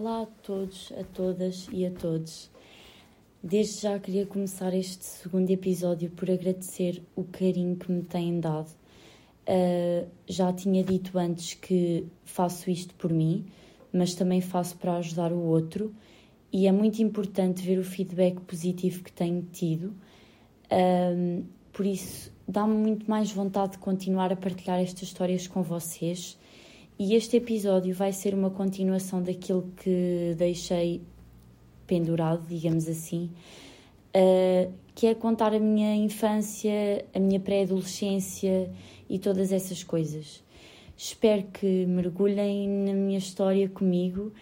Olá a todos, a todas e a todos. Desde já queria começar este segundo episódio por agradecer o carinho que me têm dado. Uh, já tinha dito antes que faço isto por mim, mas também faço para ajudar o outro, e é muito importante ver o feedback positivo que tenho tido. Uh, por isso, dá-me muito mais vontade de continuar a partilhar estas histórias com vocês e este episódio vai ser uma continuação daquilo que deixei pendurado, digamos assim, uh, que é contar a minha infância, a minha pré-adolescência e todas essas coisas. Espero que mergulhem na minha história comigo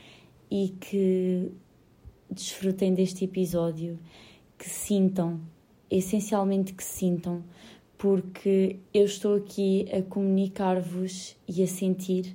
e que desfrutem deste episódio, que sintam, essencialmente que sintam, porque eu estou aqui a comunicar-vos e a sentir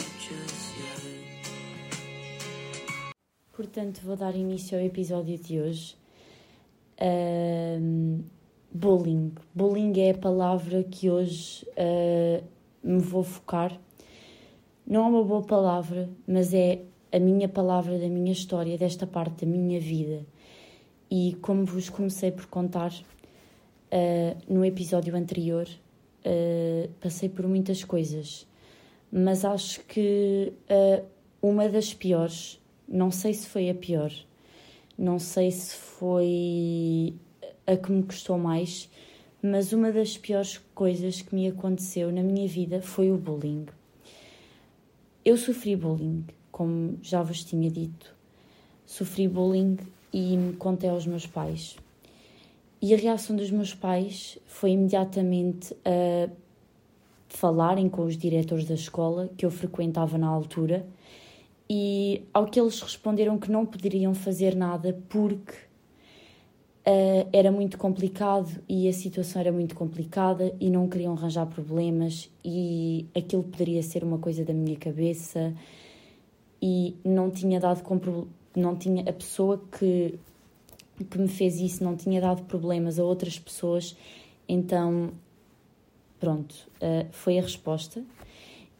portanto vou dar início ao episódio de hoje. Uh, bullying. Bullying é a palavra que hoje uh, me vou focar. Não é uma boa palavra, mas é a minha palavra da minha história, desta parte da minha vida. E como vos comecei por contar uh, no episódio anterior, uh, passei por muitas coisas, mas acho que uma das piores não sei se foi a pior, não sei se foi a que me custou mais, mas uma das piores coisas que me aconteceu na minha vida foi o bullying. Eu sofri bullying, como já vos tinha dito. Sofri bullying e me contei aos meus pais. E a reação dos meus pais foi imediatamente a falarem com os diretores da escola que eu frequentava na altura e ao que eles responderam que não poderiam fazer nada porque uh, era muito complicado e a situação era muito complicada e não queriam arranjar problemas e aquilo poderia ser uma coisa da minha cabeça e não tinha dado não tinha a pessoa que que me fez isso não tinha dado problemas a outras pessoas. Então pronto uh, foi a resposta.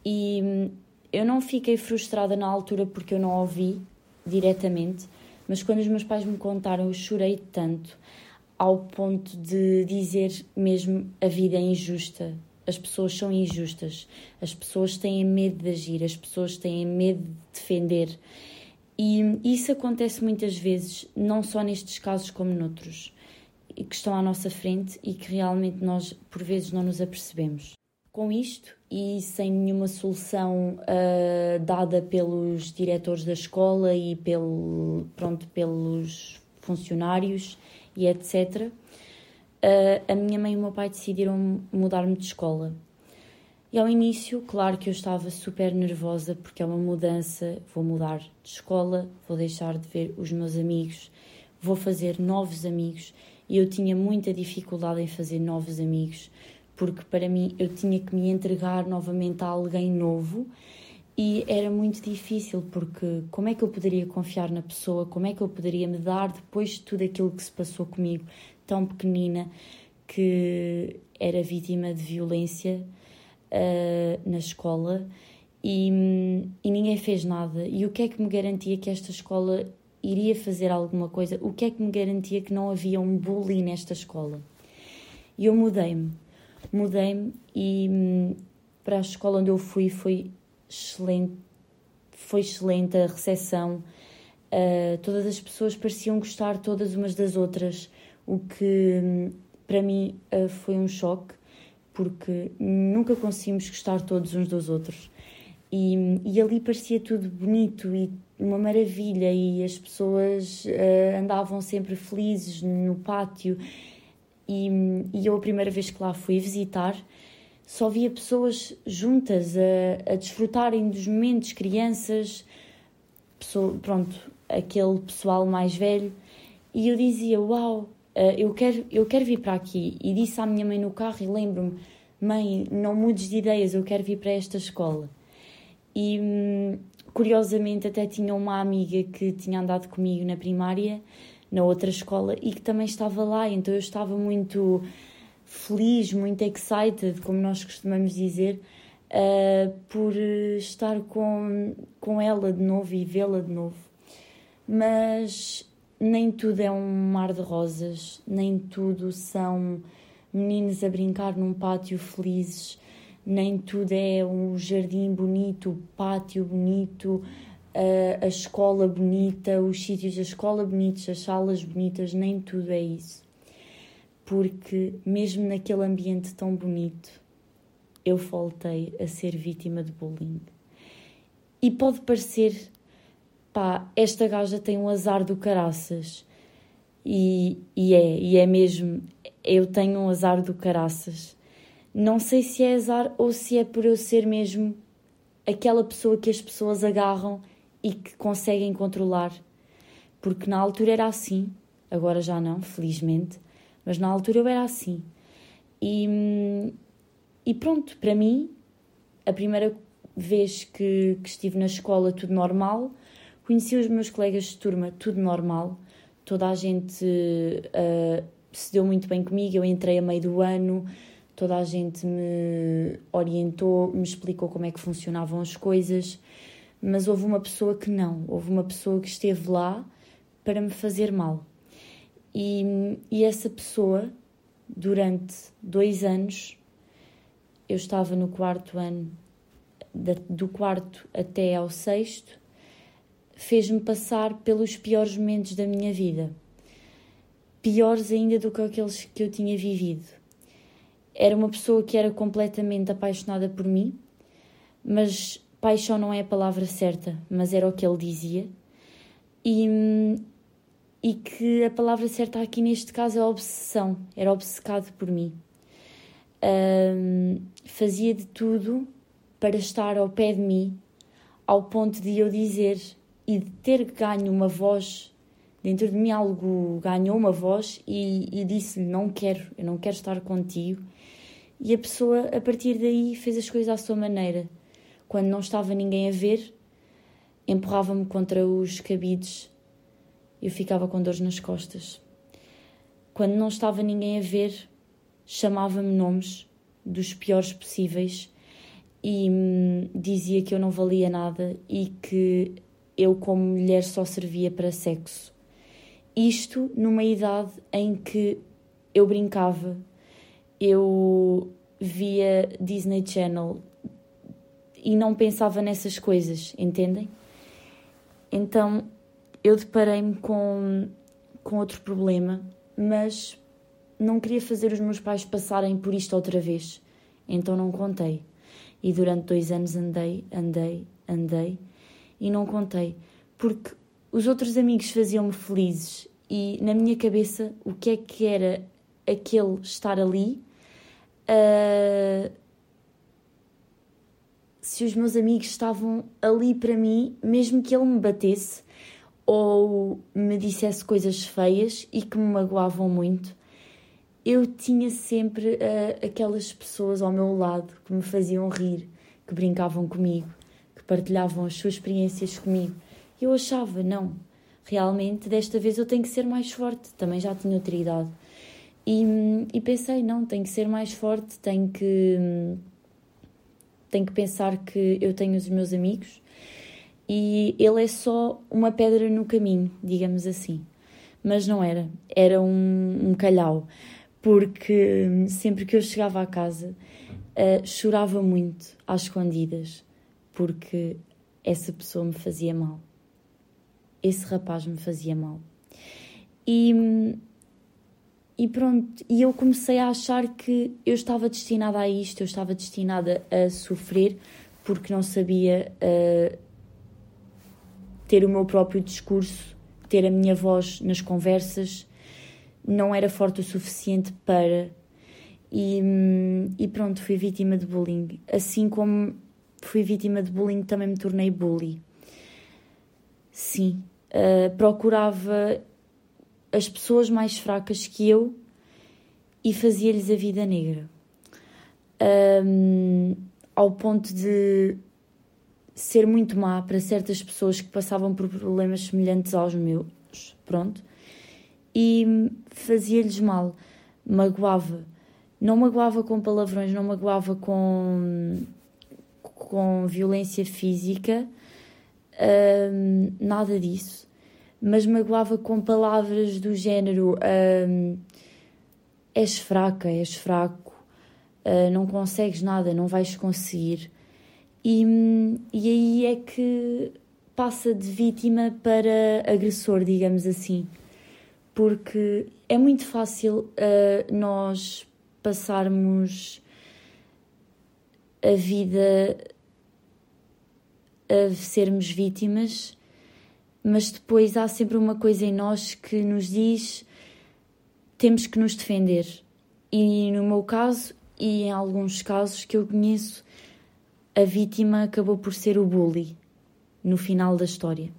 E eu não fiquei frustrada na altura porque eu não ouvi diretamente, mas quando os meus pais me contaram, eu chorei tanto ao ponto de dizer mesmo a vida é injusta. As pessoas são injustas, as pessoas têm medo de agir, as pessoas têm medo de defender. E isso acontece muitas vezes, não só nestes casos como noutros, que estão à nossa frente e que realmente nós, por vezes, não nos apercebemos. Com isto e sem nenhuma solução uh, dada pelos diretores da escola e pelo, pronto, pelos funcionários e etc., uh, ah, a minha mãe e o meu pai decidiram mudar-me de escola. E ao início, claro que eu estava super nervosa porque é uma mudança, vou mudar de escola, vou deixar de ver os meus amigos, vou fazer novos amigos e eu tinha muita dificuldade em fazer novos amigos porque para mim eu tinha que me entregar novamente a alguém novo e era muito difícil porque como é que eu poderia confiar na pessoa, como é que eu poderia me dar depois de tudo aquilo que se passou comigo, tão pequenina, que era vítima de violência uh, na escola e, e ninguém fez nada. E o que é que me garantia que esta escola iria fazer alguma coisa? O que é que me garantia que não havia um bullying nesta escola? E eu mudei-me mudei-me e hum, para a escola onde eu fui foi excelente, foi excelente a recepção. Uh, todas as pessoas pareciam gostar todas umas das outras, o que hum, para mim uh, foi um choque, porque nunca conseguimos gostar todos uns dos outros. E, hum, e ali parecia tudo bonito e uma maravilha, e as pessoas uh, andavam sempre felizes no pátio e, e eu, a primeira vez que lá fui visitar, só via pessoas juntas a, a desfrutarem dos momentos, crianças, pessoa, pronto, aquele pessoal mais velho, e eu dizia: Uau, uh, eu, quero, eu quero vir para aqui. E disse à minha mãe no carro, e lembro-me: Mãe, não mudes de ideias, eu quero vir para esta escola. E hum, curiosamente, até tinha uma amiga que tinha andado comigo na primária, na outra escola, e que também estava lá, então eu estava muito feliz, muito excited, como nós costumamos dizer, uh, por estar com, com ela de novo e vê-la de novo. Mas nem tudo é um mar de rosas, nem tudo são meninos a brincar num pátio felizes, nem tudo é um jardim bonito, pátio bonito, a, a escola bonita, os sítios da escola bonitos, as salas bonitas, nem tudo é isso. Porque, mesmo naquele ambiente tão bonito, eu voltei a ser vítima de bullying. E pode parecer, pá, esta gaja tem um azar do caraças. E, e é, e é mesmo, eu tenho um azar do caraças. Não sei se é azar ou se é por eu ser mesmo aquela pessoa que as pessoas agarram e que conseguem controlar. Porque na altura era assim, agora já não, felizmente, mas na altura eu era assim. E, e pronto, para mim, a primeira vez que, que estive na escola, tudo normal, conheci os meus colegas de turma, tudo normal, toda a gente uh, se deu muito bem comigo, eu entrei a meio do ano, toda a gente me orientou, me explicou como é que funcionavam as coisas mas houve uma pessoa que não, houve uma pessoa que esteve lá para me fazer mal. E, e essa pessoa, durante dois anos, eu estava no quarto ano, do quarto até ao sexto, fez-me passar pelos piores momentos da minha vida. Piores ainda do que aqueles que eu tinha vivido. Era uma pessoa que era completamente apaixonada por mim, mas paixão não é a palavra certa, mas era o que ele dizia. E, e que a palavra certa aqui neste caso é obsessão, era obcecado por mim. Um, fazia de tudo para estar ao pé de mim, ao ponto de eu dizer e de ter ganho uma voz dentro de mim algo ganhou uma voz e, e disse-lhe não quero, eu não quero estar contigo e a pessoa a partir daí fez as coisas à sua maneira quando não estava ninguém a ver, empurrava-me contra os cabides e eu ficava com dores nas costas. Quando não estava ninguém a ver, chamava-me nomes dos piores possíveis e hum, dizia que eu não valia nada e que eu, como mulher, só servia para sexo. Isto numa idade em que eu brincava, eu via Disney Channel, e não pensava nessas coisas, entendem? Então eu deparei-me com, com outro problema, mas não queria fazer os meus pais passarem por isto outra vez, então não contei. E durante dois anos andei, andei, andei e não contei, porque os outros amigos faziam-me felizes e na minha cabeça o que é que era aquele estar ali. Uh, se os meus amigos estavam ali para mim, mesmo que ele me batesse ou me dissesse coisas feias e que me magoavam muito, eu tinha sempre uh, aquelas pessoas ao meu lado que me faziam rir, que brincavam comigo, que partilhavam as suas experiências comigo. E eu achava, não, realmente desta vez eu tenho que ser mais forte, também já tinha outra idade. E, e pensei, não, tenho que ser mais forte, tenho que hum, tenho que pensar que eu tenho os meus amigos e ele é só uma pedra no caminho, digamos assim. Mas não era, era um, um calhau, porque hum, sempre que eu chegava à casa uh, chorava muito às escondidas, porque essa pessoa me fazia mal. Esse rapaz me fazia mal. E hum, e pronto, e eu comecei a achar que eu estava destinada a isto, eu estava destinada a sofrer porque não sabia uh, ter o meu próprio discurso, ter a minha voz nas conversas, não era forte o suficiente para. E, e pronto, fui vítima de bullying. Assim como fui vítima de bullying, também me tornei bully. sim, uh, procurava as pessoas mais fracas que eu e fazia-lhes a vida negra. Um, ao ponto de ser muito má para certas pessoas que passavam por problemas semelhantes aos meus, pronto, e fazia-lhes mal, magoava. Não magoava com palavrões, não magoava com, com violência física, um, nada disso, mas magoava com palavras do género: um, és fraca, és fraco, uh, não consegues nada, não vais conseguir. E, e aí é que passa de vítima para agressor, digamos assim. Porque é muito fácil uh, nós passarmos a vida a sermos vítimas, mas depois há sempre uma coisa em nós que nos diz temos que nos defender. E no meu caso, e em alguns casos que eu conheço, a vítima acabou por ser o bully no final da história.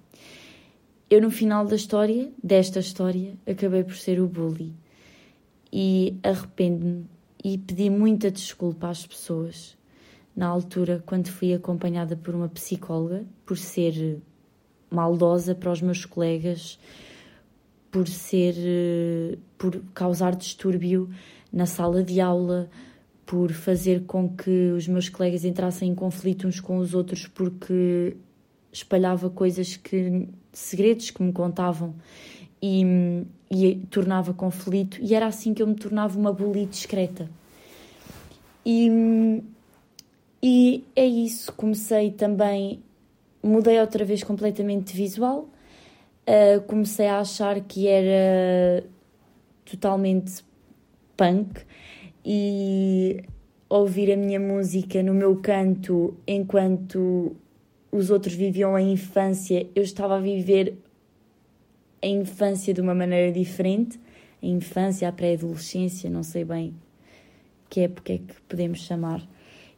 Eu, no final da história, desta história, acabei por ser o bully. E arrependo-me e pedi muita desculpa às pessoas na altura, quando fui acompanhada por uma psicóloga, por ser maldosa para os meus colegas, por ser. por causar distúrbio na sala de aula, por fazer com que os meus colegas entrassem em conflito uns com os outros porque espalhava coisas que segredos que me contavam e, e tornava conflito e era assim que eu me tornava uma bully discreta e, e é isso comecei também mudei outra vez completamente visual uh, comecei a achar que era totalmente punk e ouvir a minha música no meu canto enquanto os outros viviam a infância, eu estava a viver a infância de uma maneira diferente, a infância, a pré-adolescência, não sei bem que época é que podemos chamar.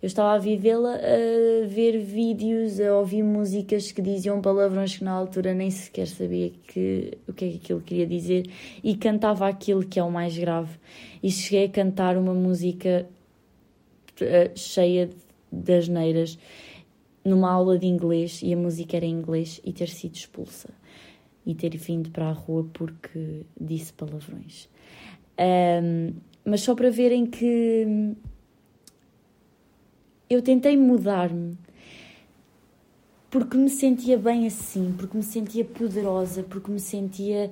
Eu estava a vivê-la a ver vídeos, a ouvir músicas que diziam palavrões que na altura nem sequer sabia que, o que é que aquilo queria dizer e cantava aquilo que é o mais grave. E cheguei a cantar uma música uh, cheia de asneiras numa aula de inglês e a música era em inglês e ter sido expulsa e ter vindo para a rua porque disse palavrões. Um, mas só para verem que eu tentei mudar-me porque me sentia bem assim, porque me sentia poderosa, porque me sentia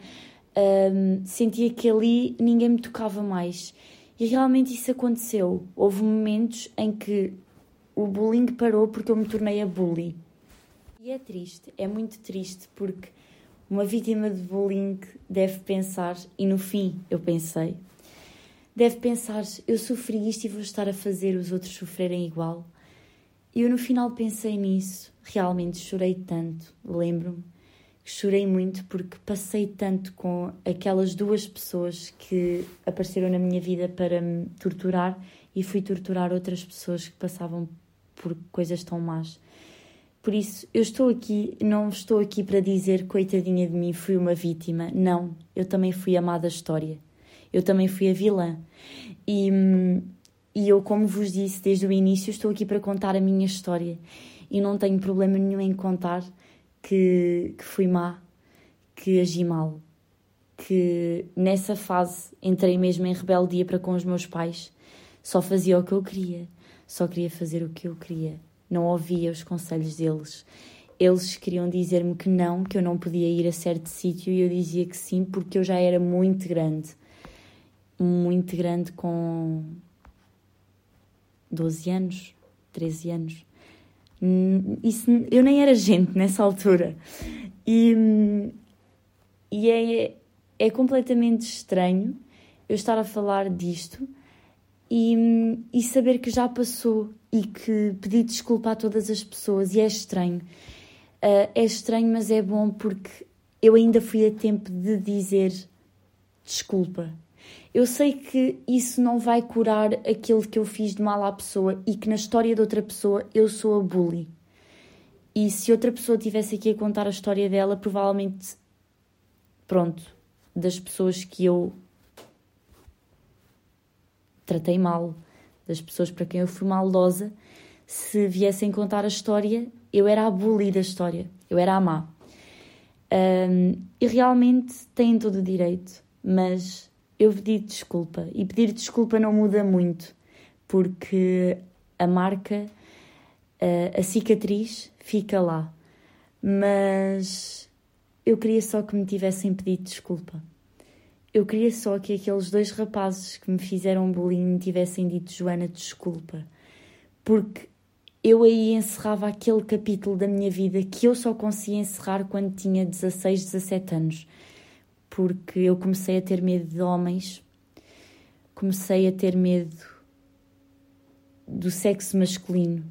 um, sentia que ali ninguém me tocava mais. E realmente isso aconteceu. Houve momentos em que o bullying parou porque eu me tornei a bully. E é triste, é muito triste porque uma vítima de bullying deve pensar, e no fim eu pensei, deve pensar: eu sofri isto e vou estar a fazer os outros sofrerem igual. E eu no final pensei nisso, realmente chorei tanto, lembro-me que chorei muito porque passei tanto com aquelas duas pessoas que apareceram na minha vida para me torturar e fui torturar outras pessoas que passavam por coisas tão más. Por isso, eu estou aqui, não estou aqui para dizer coitadinha de mim, fui uma vítima. Não, eu também fui amada história. Eu também fui a vilã. E, e eu, como vos disse desde o início, estou aqui para contar a minha história. E não tenho problema nenhum em contar que, que fui má, que agi mal. Que nessa fase entrei mesmo em rebeldia para com os meus pais. Só fazia o que eu queria só queria fazer o que eu queria. Não ouvia os conselhos deles. Eles queriam dizer-me que não, que eu não podia ir a certo sítio e eu dizia que sim, porque eu já era muito grande. Muito grande com 12 anos, 13 anos. Isso, eu nem era gente nessa altura. E, e é, é completamente estranho eu estar a falar disto e, e saber que já passou e que pedi desculpa a todas as pessoas e é estranho. Uh, é estranho, mas é bom porque eu ainda fui a tempo de dizer desculpa. Eu sei que isso não vai curar aquilo que eu fiz de mal à pessoa e que na história de outra pessoa eu sou a bully. E se outra pessoa tivesse aqui a contar a história dela, provavelmente, pronto, das pessoas que eu tratei mal, das pessoas para quem eu fui maldosa, se viessem contar a história, eu era a bully da história, eu era a má. Um, e realmente têm todo o direito, mas eu pedi desculpa. E pedir desculpa não muda muito, porque a marca, a, a cicatriz, fica lá. Mas eu queria só que me tivessem pedido desculpa. Eu queria só que aqueles dois rapazes que me fizeram bullying me tivessem dito Joana, desculpa. Porque eu aí encerrava aquele capítulo da minha vida que eu só conseguia encerrar quando tinha 16, 17 anos. Porque eu comecei a ter medo de homens, comecei a ter medo do sexo masculino,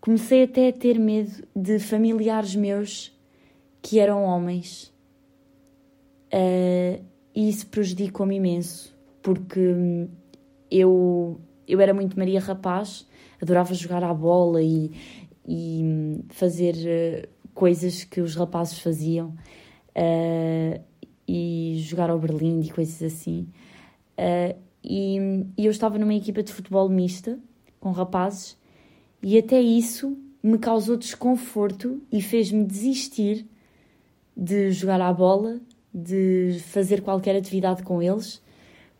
comecei até a ter medo de familiares meus que eram homens. Uh, e isso prejudicou-me imenso, porque hum, eu, eu era muito Maria Rapaz, adorava jogar à bola e, e hum, fazer uh, coisas que os rapazes faziam, uh, e jogar ao Berlim e coisas assim. Uh, e, e eu estava numa equipa de futebol mista, com rapazes, e até isso me causou desconforto e fez-me desistir de jogar à bola de fazer qualquer atividade com eles,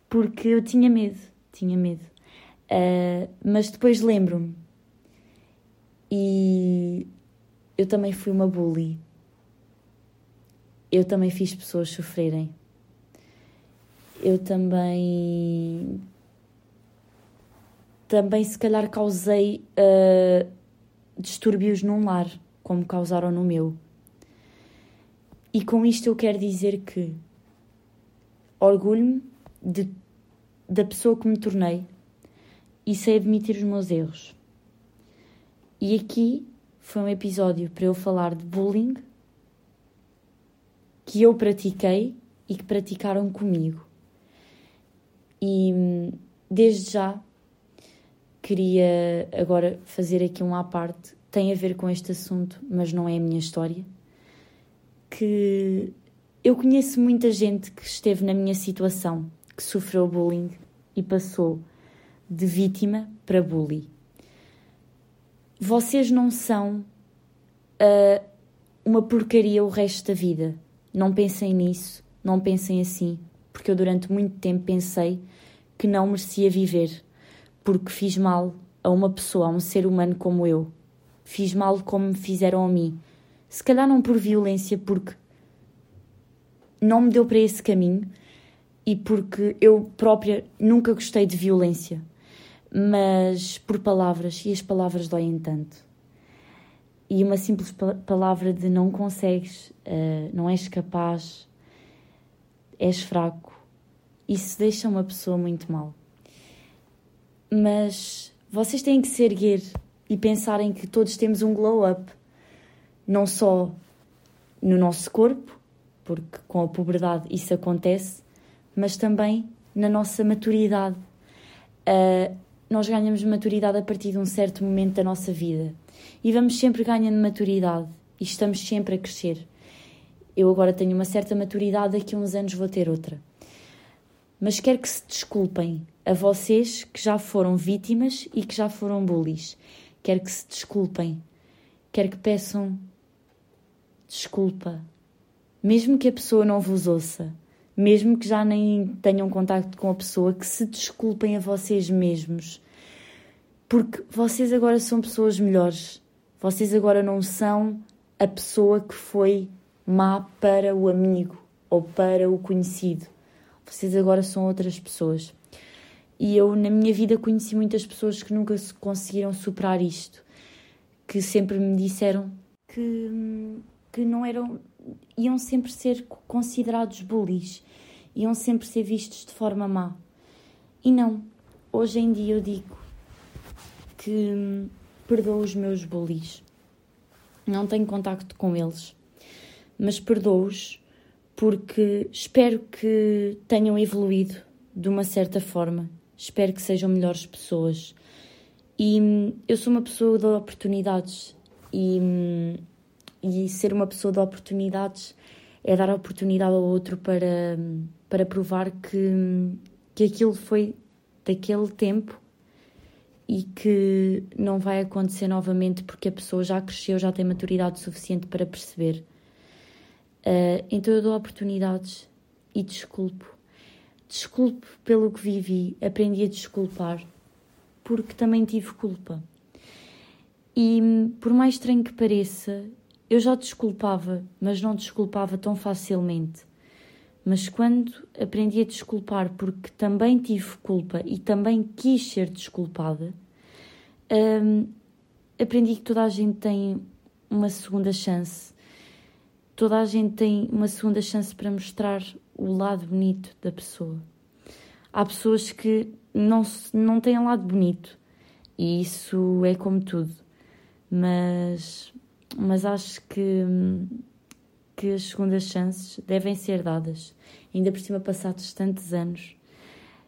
porque eu tinha medo, tinha medo. Uh, mas depois lembro-me, e eu também fui uma bully. Eu também fiz pessoas sofrerem. Eu também. Também, se calhar, causei uh, distúrbios num lar, como causaram no meu. E com isto eu quero dizer que orgulho-me da pessoa que me tornei e sei admitir os meus erros. E aqui foi um episódio para eu falar de bullying que eu pratiquei e que praticaram comigo. E desde já queria agora fazer aqui um à parte, tem a ver com este assunto, mas não é a minha história que eu conheço muita gente que esteve na minha situação, que sofreu bullying e passou de vítima para bully. Vocês não são uh, uma porcaria o resto da vida. Não pensem nisso, não pensem assim, porque eu durante muito tempo pensei que não merecia viver, porque fiz mal a uma pessoa, a um ser humano como eu. Fiz mal como me fizeram a mim se calhar não por violência, porque não me deu para esse caminho e porque eu própria nunca gostei de violência, mas por palavras, e as palavras doem tanto. E uma simples palavra de não consegues, uh, não és capaz, és fraco, isso deixa uma pessoa muito mal. Mas vocês têm que se erguer e pensarem que todos temos um glow up não só no nosso corpo, porque com a puberdade isso acontece, mas também na nossa maturidade. Uh, nós ganhamos maturidade a partir de um certo momento da nossa vida e vamos sempre ganhando maturidade e estamos sempre a crescer. Eu agora tenho uma certa maturidade, daqui a uns anos vou ter outra. Mas quero que se desculpem a vocês que já foram vítimas e que já foram bullies. Quero que se desculpem. Quero que peçam desculpa. Mesmo que a pessoa não vos ouça, mesmo que já nem tenham contacto com a pessoa, que se desculpem a vocês mesmos. Porque vocês agora são pessoas melhores. Vocês agora não são a pessoa que foi má para o amigo ou para o conhecido. Vocês agora são outras pessoas. E eu, na minha vida, conheci muitas pessoas que nunca conseguiram superar isto, que sempre me disseram que que não eram iam sempre ser considerados bullies, iam sempre ser vistos de forma má. E não, hoje em dia eu digo que hum, perdoo os meus bullies. Não tenho contacto com eles, mas perdoo-os porque espero que tenham evoluído de uma certa forma. Espero que sejam melhores pessoas. E hum, eu sou uma pessoa de oportunidades E, e ser uma pessoa de oportunidades é dar a oportunidade ao outro para, para provar que, que aquilo foi daquele tempo e que não vai acontecer novamente porque a pessoa já cresceu, já tem maturidade suficiente para perceber. Uh, então eu dou oportunidades e desculpo. Desculpo pelo que vivi, aprendi a desculpar porque também tive culpa. E por mais estranho que pareça, eu já desculpava, mas não desculpava tão facilmente. Mas quando aprendi a desculpar porque também tive culpa e também quis ser desculpada, hum, aprendi que toda a gente tem uma segunda chance. Toda a gente tem uma segunda chance para mostrar o lado bonito da pessoa. Há pessoas que não, não têm lado bonito e isso é como tudo. Mas mas acho que, que as segundas chances devem ser dadas, ainda por cima passados tantos anos.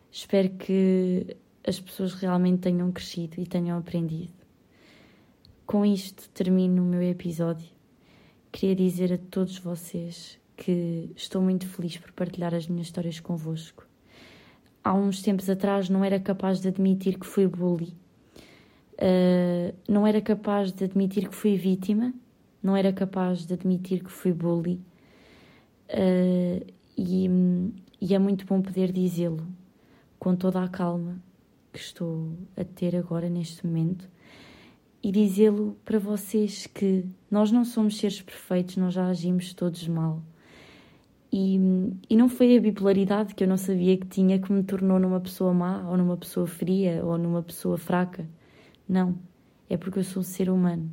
Espero que as pessoas realmente tenham crescido e tenham aprendido. Com isto termino o meu episódio. Queria dizer a todos vocês que estou muito feliz por partilhar as minhas histórias convosco. Há uns tempos atrás não era capaz de admitir que fui bully Uh, não era capaz de admitir que fui vítima, não era capaz de admitir que fui bully. Uh, e, e é muito bom poder dizê-lo com toda a calma que estou a ter agora neste momento e dizê-lo para vocês que nós não somos seres perfeitos, nós já agimos todos mal. E, e não foi a bipolaridade que eu não sabia que tinha que me tornou numa pessoa má, ou numa pessoa fria, ou numa pessoa fraca. Não, é porque eu sou um ser humano.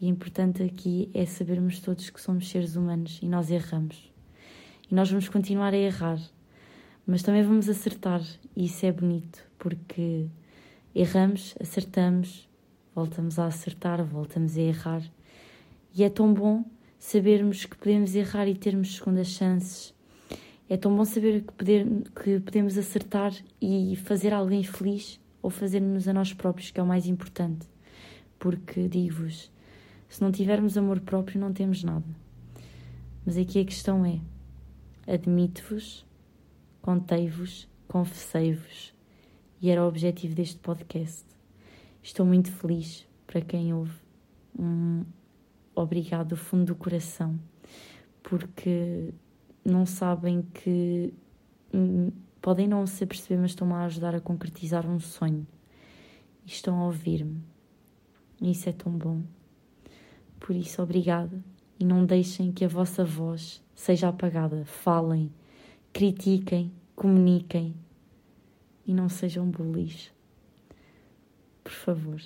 E importante aqui é sabermos todos que somos seres humanos e nós erramos. E nós vamos continuar a errar, mas também vamos acertar, e isso é bonito, porque erramos, acertamos, voltamos a acertar, voltamos a errar. E é tão bom sabermos que podemos errar e termos segundas chances. É tão bom saber que, poder, que podemos acertar e fazer alguém feliz ou fazer-nos a nós próprios, que é o mais importante. Porque, digo-vos, se não tivermos amor próprio, não temos nada. Mas aqui a questão é: admite-vos, contei-vos, confessei-vos. E era o objetivo deste podcast. Estou muito feliz para quem ouve. Um obrigado do fundo do coração, porque não sabem que hum, Podem não se perceber, mas estão-me a ajudar a concretizar um sonho. E estão a ouvir-me. Isso é tão bom. Por isso, obrigada. E não deixem que a vossa voz seja apagada. Falem, critiquem, comuniquem. E não sejam bullies. Por favor.